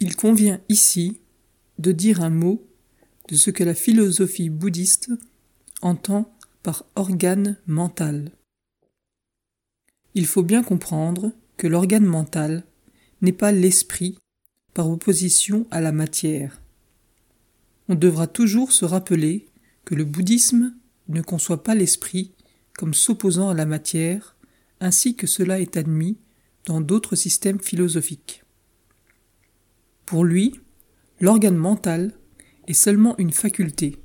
Il convient ici de dire un mot de ce que la philosophie bouddhiste entend par organe mental. Il faut bien comprendre que l'organe mental n'est pas l'esprit par opposition à la matière. On devra toujours se rappeler que le bouddhisme ne conçoit pas l'esprit comme s'opposant à la matière, ainsi que cela est admis dans d'autres systèmes philosophiques. Pour lui, l'organe mental est seulement une faculté,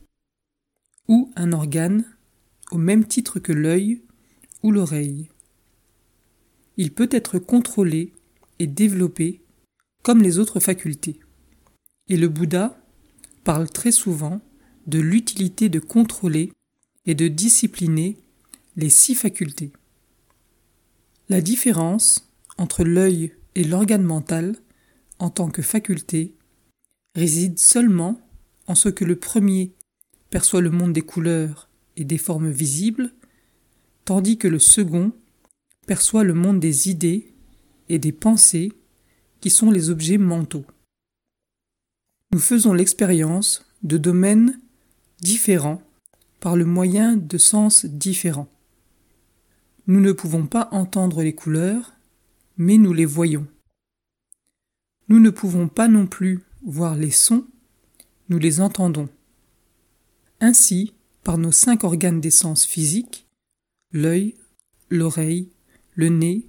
ou un organe, au même titre que l'œil ou l'oreille. Il peut être contrôlé et développé comme les autres facultés. Et le Bouddha parle très souvent de l'utilité de contrôler et de discipliner les six facultés. La différence entre l'œil et l'organe mental en tant que faculté réside seulement en ce que le premier perçoit le monde des couleurs et des formes visibles, tandis que le second perçoit le monde des idées et des pensées qui sont les objets mentaux. Nous faisons l'expérience de domaines différents par le moyen de sens différents. Nous ne pouvons pas entendre les couleurs, mais nous les voyons. Nous ne pouvons pas non plus voir les sons, nous les entendons. Ainsi, par nos cinq organes d'essence physique, l'œil, l'oreille, le nez,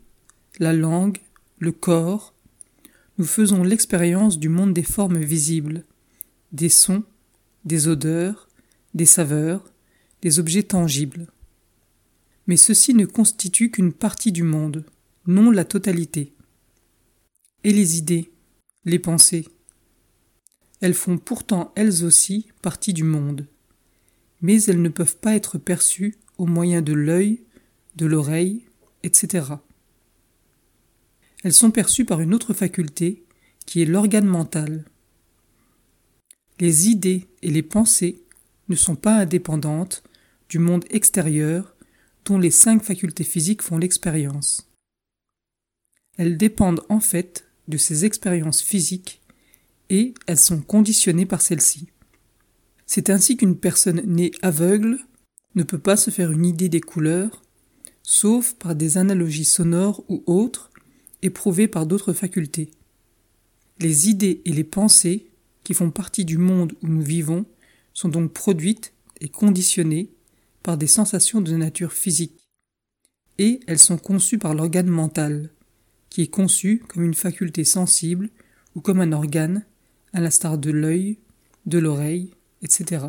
la langue, le corps, nous faisons l'expérience du monde des formes visibles, des sons, des odeurs, des saveurs, des objets tangibles. Mais ceci ne constitue qu'une partie du monde, non la totalité. Et les idées, les pensées, elles font pourtant elles aussi partie du monde, mais elles ne peuvent pas être perçues au moyen de l'œil, de l'oreille, etc. Elles sont perçues par une autre faculté qui est l'organe mental. Les idées et les pensées ne sont pas indépendantes du monde extérieur dont les cinq facultés physiques font l'expérience. Elles dépendent en fait de ces expériences physiques et elles sont conditionnées par celles-ci. C'est ainsi qu'une personne née aveugle ne peut pas se faire une idée des couleurs, sauf par des analogies sonores ou autres, éprouvées par d'autres facultés. Les idées et les pensées, qui font partie du monde où nous vivons, sont donc produites et conditionnées par des sensations de nature physique, et elles sont conçues par l'organe mental, qui est conçu comme une faculté sensible ou comme un organe à l'instar de l'œil, de l'oreille, etc.